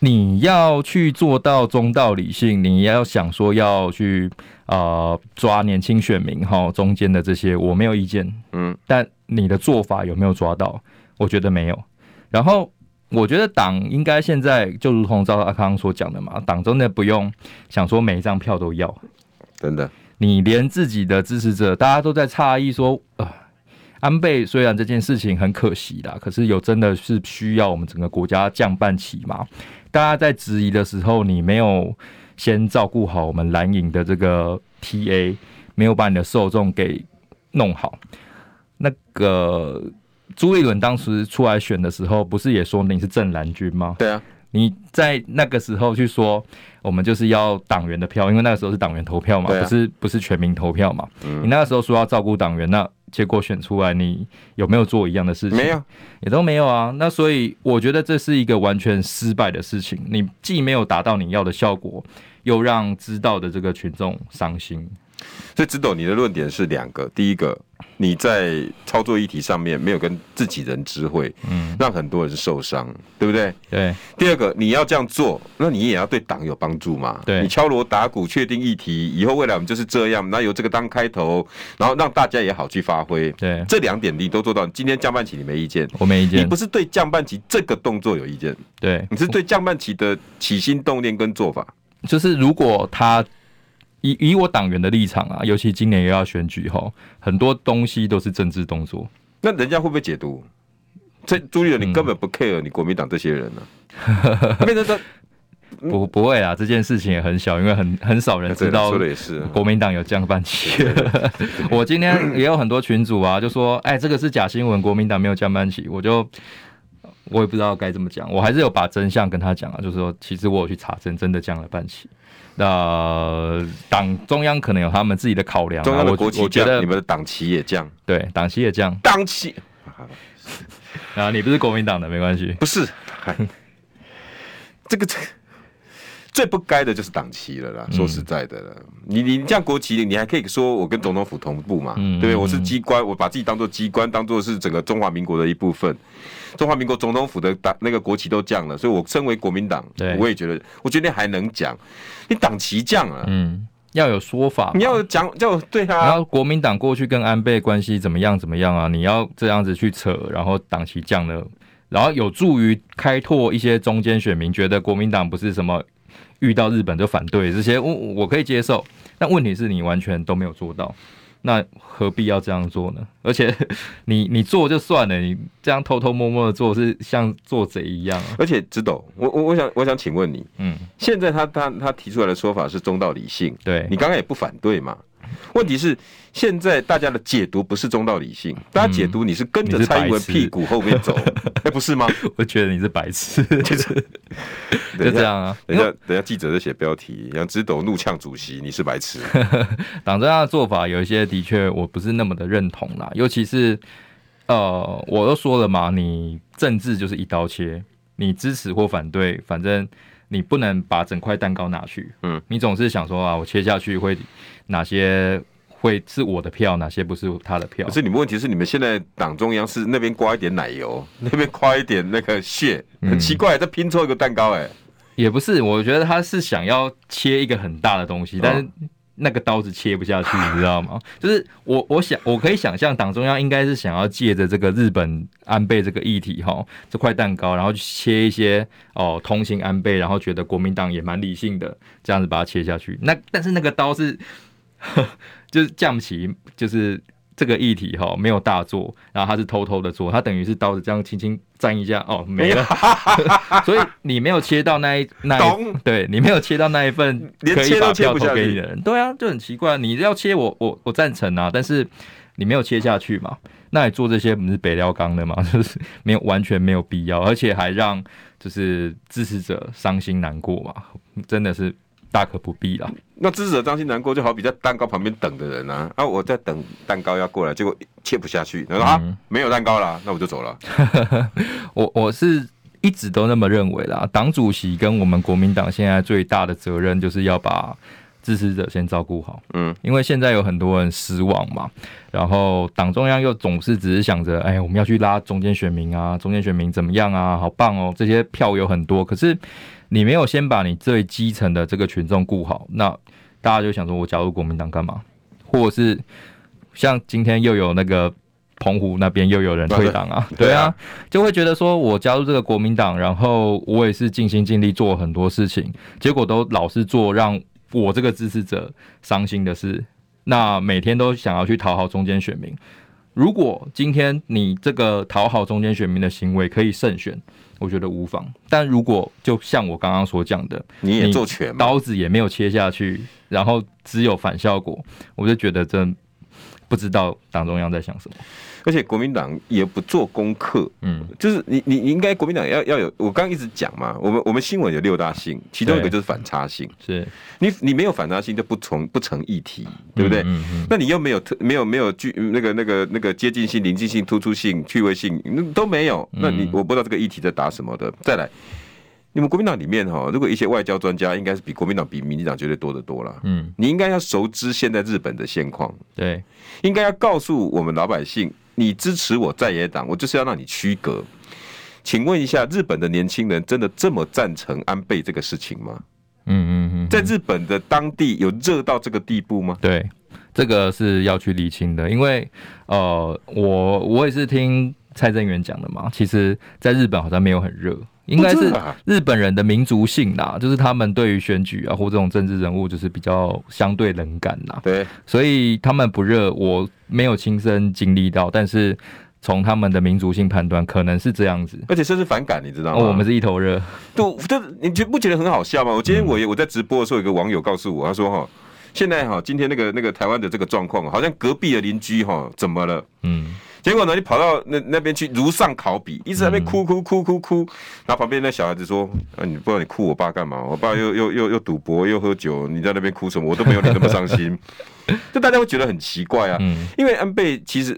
你要去做到中道理性，你要想说要去呃抓年轻选民哈，中间的这些我没有意见，嗯，但你的做法有没有抓到？我觉得没有。然后我觉得党应该现在就如同赵阿康所讲的嘛，党真的不用想说每一张票都要，真的，你连自己的支持者大家都在诧异说，呃，安倍虽然这件事情很可惜啦，可是有真的是需要我们整个国家降半旗吗？大家在质疑的时候，你没有先照顾好我们蓝营的这个 TA，没有把你的受众给弄好。那个朱立伦当时出来选的时候，不是也说你是正蓝军吗？对啊，你在那个时候去说我们就是要党员的票，因为那个时候是党员投票嘛，不是不是全民投票嘛。你那个时候说要照顾党员，那结果选出来，你有没有做一样的事情？没有，也都没有啊。那所以我觉得这是一个完全失败的事情。你既没有达到你要的效果，又让知道的这个群众伤心。所以，直斗，你的论点是两个：第一个，你在操作议题上面没有跟自己人知会，嗯，让很多人受伤，对不对？对。第二个，你要这样做，那你也要对党有帮助嘛？对。你敲锣打鼓，确定议题，以后未来我们就是这样，那由这个当开头，然后让大家也好去发挥。对。这两点你都做到。今天降半旗你没意见，我没意见。你不是对降半旗这个动作有意见，对，你是对降半旗的起心动念跟做法。就是如果他。以以我党员的立场啊，尤其今年又要选举哈，很多东西都是政治动作。那人家会不会解读？这朱立伦，你根本不 care 你国民党这些人呢、啊？变成说不不会啊，这件事情也很小，因为很很少人知道。说的也是，国民党有降半旗。我今天也有很多群主啊，就说哎，这个是假新闻，国民党没有降半旗。我就我也不知道该怎么讲，我还是有把真相跟他讲啊，就是说其实我有去查证，真的降了半旗。那党中央可能有他们自己的考量，啊，中央的国旗降，你们的党旗也降，对，党旗也降，党旗。啊，你不是国民党的没关系，不是，这个这最不该的就是党旗了啦，说实在的你你降国旗，你还可以说我跟总统府同步嘛，嗯、对不对？我是机关，我把自己当做机关，当做是整个中华民国的一部分。中华民国总统府的党那个国旗都降了，所以我身为国民党，我也觉得，我觉得你还能讲，你党旗降了，嗯，要有说法，你要讲，就对啊。然后国民党过去跟安倍关系怎么样怎么样啊？你要这样子去扯，然后党旗降了，然后有助于开拓一些中间选民，觉得国民党不是什么遇到日本就反对这些，我我可以接受。但问题是你完全都没有做到。那何必要这样做呢？而且 你你做就算了，你这样偷偷摸摸的做是像做贼一样。而且直斗，我我我想我想请问你，嗯，现在他他他提出来的说法是中道理性，对你刚刚也不反对嘛？问题是，现在大家的解读不是中道理性，大家解读你是跟着蔡英文屁股后面走，哎、欸，不是吗？我觉得你是白痴，就 是就这样啊。等一下，等一下，记者在写标题，杨直斗怒呛主席，你是白痴。党中央的做法有一些的确我不是那么的认同啦，尤其是呃，我都说了嘛，你政治就是一刀切，你支持或反对，反正。你不能把整块蛋糕拿去，嗯，你总是想说啊，我切下去会哪些会是我的票，哪些不是他的票？可是你们问题是，你们现在党中央是那边刮一点奶油，那边刮一点那个屑，很奇怪，在拼凑一个蛋糕，哎，也不是，我觉得他是想要切一个很大的东西，但是。那个刀子切不下去，你知道吗？就是我，我想，我可以想象，党中央应该是想要借着这个日本安倍这个议题，哈，这块蛋糕，然后去切一些哦，同情安倍，然后觉得国民党也蛮理性的，这样子把它切下去。那但是那个刀是，就是降旗，就是。这个议题哈没有大做，然后他是偷偷的做，他等于是刀子这样轻轻沾一下哦没了，所以你没有切到那一那一对你没有切到那一份可以把票投给你的人，对啊，就很奇怪，你要切我我我赞成啊，但是你没有切下去嘛，那你做这些不是北料钢的嘛，就是没有完全没有必要，而且还让就是支持者伤心难过嘛，真的是。大可不必了。那支持者伤心难过，就好比在蛋糕旁边等的人啊，啊，我在等蛋糕要过来，结果切不下去，他说啊，没有蛋糕了，那我就走了。我我是一直都那么认为啦。党主席跟我们国民党现在最大的责任，就是要把支持者先照顾好。嗯，因为现在有很多人失望嘛，然后党中央又总是只是想着，哎，我们要去拉中间选民啊，中间选民怎么样啊，好棒哦，这些票有很多，可是。你没有先把你最基层的这个群众顾好，那大家就想说，我加入国民党干嘛？或者是像今天又有那个澎湖那边又有人退党啊？对啊，就会觉得说我加入这个国民党，然后我也是尽心尽力做很多事情，结果都老是做让我这个支持者伤心的事。那每天都想要去讨好中间选民。如果今天你这个讨好中间选民的行为可以胜选。我觉得无妨，但如果就像我刚刚所讲的，你也做全，刀子也没有切下去，然后只有反效果，我就觉得真不知道党中央在想什么。而且国民党也不做功课，嗯，就是你你你应该国民党要要有，我刚刚一直讲嘛，我们我们新闻有六大性，其中一个就是反差性，是。你你没有反差性就不成不成议题，对不对？嗯嗯，那你又没有特没有没有具那个那个那个接近性、临近性、突出性、趣味性，那都没有，那你我不知道这个议题在打什么的。再来，你们国民党里面哈，如果一些外交专家，应该是比国民党比民进党绝对多得多了，嗯，你应该要熟知现在日本的现况，对，应该要告诉我们老百姓。你支持我在野党，我就是要让你区隔。请问一下，日本的年轻人真的这么赞成安倍这个事情吗？嗯嗯嗯，在日本的当地有热到这个地步吗？对，这个是要去理清的，因为呃，我我也是听蔡正元讲的嘛。其实，在日本好像没有很热。应该是日本人的民族性啦，就是他们对于选举啊或这种政治人物就是比较相对冷感呐。对，所以他们不热，我没有亲身经历到，但是从他们的民族性判断，可能是这样子。而且甚至反感，你知道吗？哦，我们是一头热。对，这你觉不觉得很好笑吗？我今天我我在直播的时候，有个网友告诉我，他说哈，现在哈，今天那个那个台湾的这个状况，好像隔壁的邻居哈怎么了？嗯。结果呢，你跑到那那边去如丧考妣，一直在那边哭哭哭哭哭，然后旁边那小孩子说：“啊，你不知道你哭我爸干嘛？我爸又又又又赌博又喝酒，你在那边哭什么？我都没有你那么伤心。”就大家会觉得很奇怪啊，因为安倍其实，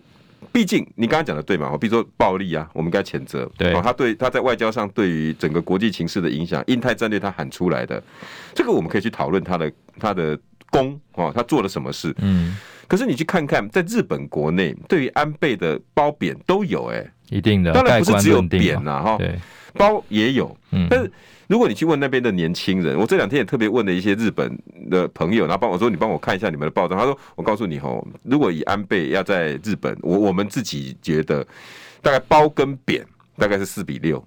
毕竟你刚刚讲的对嘛，比如说暴力啊，我们该谴责。对，他对他在外交上对于整个国际情势的影响，印太战略他喊出来的，这个我们可以去讨论他的他的功哦，他做了什么事？嗯。可是你去看看，在日本国内，对于安倍的褒贬都有哎、欸，一定的，当然不是只有贬呐哈，对，褒也有，嗯，但是如果你去问那边的年轻人，我这两天也特别问了一些日本的朋友，然后帮我说，你帮我看一下你们的报道，他说，我告诉你哦，如果以安倍要在日本，我我们自己觉得大概褒跟贬大概是四比六。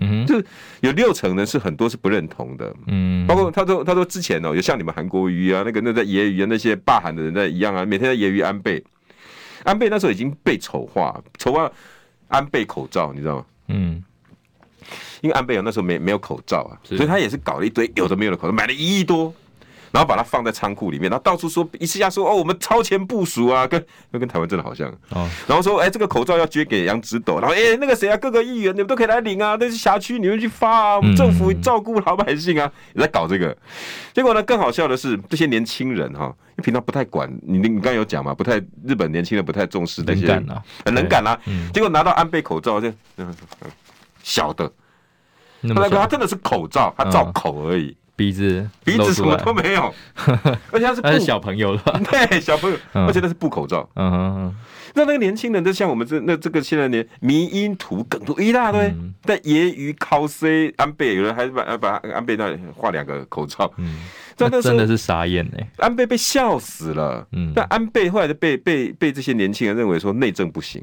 嗯，就是有六成人是很多是不认同的，嗯，包括他说他说之前哦，有像你们韩国瑜啊，那个那在揶揄啊那些霸韩的人在一样啊，每天在揶揄安倍，安倍那时候已经被丑化，丑化安倍口罩，你知道吗？嗯，因为安倍啊那时候没没有口罩啊，所以他也是搞了一堆有的没有的口罩，买了一亿多。然后把它放在仓库里面，然后到处说一次下说哦，我们超前部署啊，跟跟台湾真的好像。哦。然后说哎，这个口罩要捐给杨子斗，然后哎，那个谁啊，各个议员你们都可以来领啊，那是辖区你们去发啊，我们政府照顾老百姓啊，也在搞这个。结果呢，更好笑的是这些年轻人哈，因为平常不太管你，你刚刚有讲嘛，不太日本年轻人不太重视那些，很能干啊，很能干啊。结果拿到安倍口罩就小的，那么他真的是口罩，他罩口而已。鼻子，鼻子什么都没有，而且他是他是小朋友了，对，小朋友，而且那是布口罩。嗯哼，那那个年轻人，就像我们这那这个现在连迷因图梗图一大堆，但揶揄 cos 安倍，有人还是把把安倍那里画两个口罩。嗯，真的真的是傻眼哎，安倍被笑死了。嗯，但安倍后来就被被被这些年轻人认为说内政不行。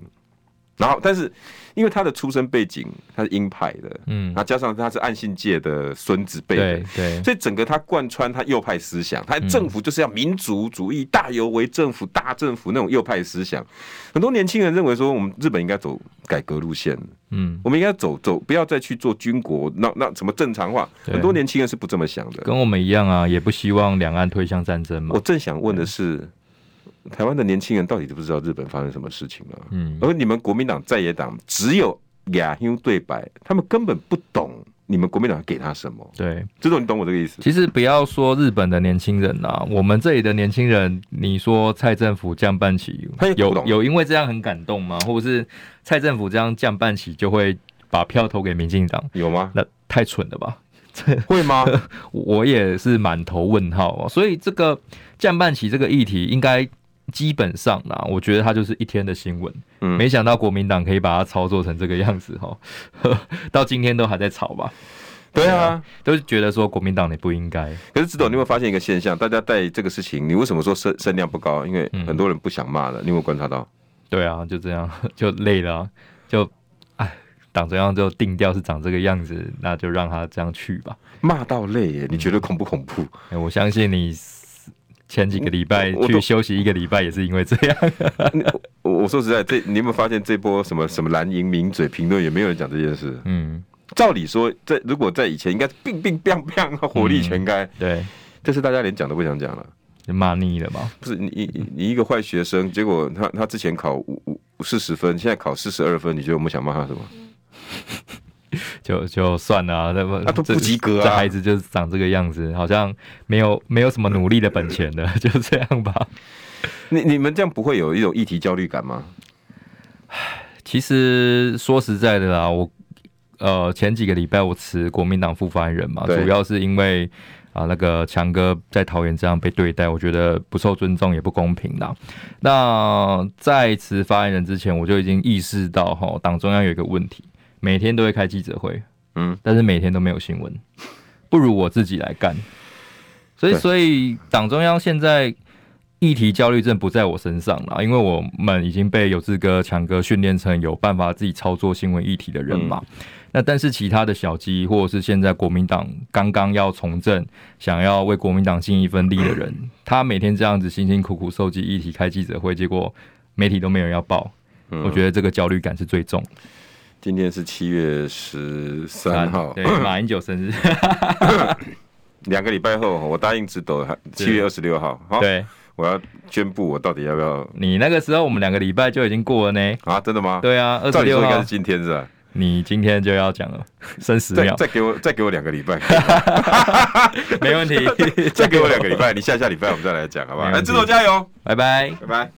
然后，但是因为他的出身背景，他是鹰派的，嗯，然后加上他是暗信界的孙子辈的，对，所以整个他贯穿他右派思想，他政府就是要民族主义、大有为政府、大政府那种右派思想。很多年轻人认为说，我们日本应该走改革路线，嗯，我们应该走走，不要再去做军国，那那什么正常化。很多年轻人是不这么想的，跟我们一样啊，也不希望两岸推向战争嘛。我正想问的是。台湾的年轻人到底知不知道日本发生什么事情了？嗯，而你们国民党在野党只有亚兄对白，他们根本不懂你们国民党给他什么。对，这种你懂我这个意思？其实不要说日本的年轻人啊，我们这里的年轻人，你说蔡政府降半旗，有有因为这样很感动吗？或者是蔡政府这样降半旗就会把票投给民进党？有吗？那太蠢了吧？会吗？我也是满头问号啊！所以这个降半旗这个议题应该。基本上呢，我觉得它就是一天的新闻。嗯，没想到国民党可以把它操作成这个样子哈，到今天都还在吵吧？对啊，都觉得说国民党你不应该。可是志董，你有没有发现一个现象？大家带这个事情，你为什么说声声量不高？因为很多人不想骂了。你有没有观察到？对啊，就这样 就累了，就哎，党中央就定调是长这个样子，那就让他这样去吧。骂到累耶，你觉得恐不恐怖？哎，我相信你。前几个礼拜去休息一个礼拜，也是因为这样。我我说实在，这你有没有发现这波什么什么蓝营名嘴评论也没有人讲这件事？嗯，照理说，在如果在以前应该是乒乒乓乓，火力全开。对，这是大家连讲都不想讲了。就骂腻了吧。不是你你你一个坏学生，结果他他之前考五五四十分，现在考四十二分，你觉得我们想骂他什么？就就算了啊，那都不及格啊，这孩子就是长这个样子，好像没有没有什么努力的本钱的，就这样吧。你你们这样不会有一种议题焦虑感吗？其实说实在的啦，我呃前几个礼拜我辞国民党副发言人嘛，主要是因为啊、呃、那个强哥在桃园这样被对待，我觉得不受尊重也不公平啦。那在辞发言人之前，我就已经意识到哈，党中央有一个问题。每天都会开记者会，嗯，但是每天都没有新闻，不如我自己来干。所以，所以党中央现在议题焦虑症不在我身上了，因为我们已经被有志哥、强哥训练成有办法自己操作新闻议题的人嘛。嗯、那但是其他的小鸡，或者是现在国民党刚刚要从政，想要为国民党尽一份力的人，他每天这样子辛辛苦苦收集议题、开记者会，结果媒体都没有人要报，我觉得这个焦虑感是最重。今天是七月十三号，对，马英九生日。两个礼拜后，我答应直斗，七月二十六号。好，对，我要宣布我到底要不要。你那个时候，我们两个礼拜就已经过了呢。啊，真的吗？对啊，二十六号应该是今天是吧？你今天就要讲了，剩十秒，再给我再给我两个礼拜，没问题。再给我两个礼拜，你下下礼拜我们再来讲，好不好？来，直斗加油，拜拜，拜拜。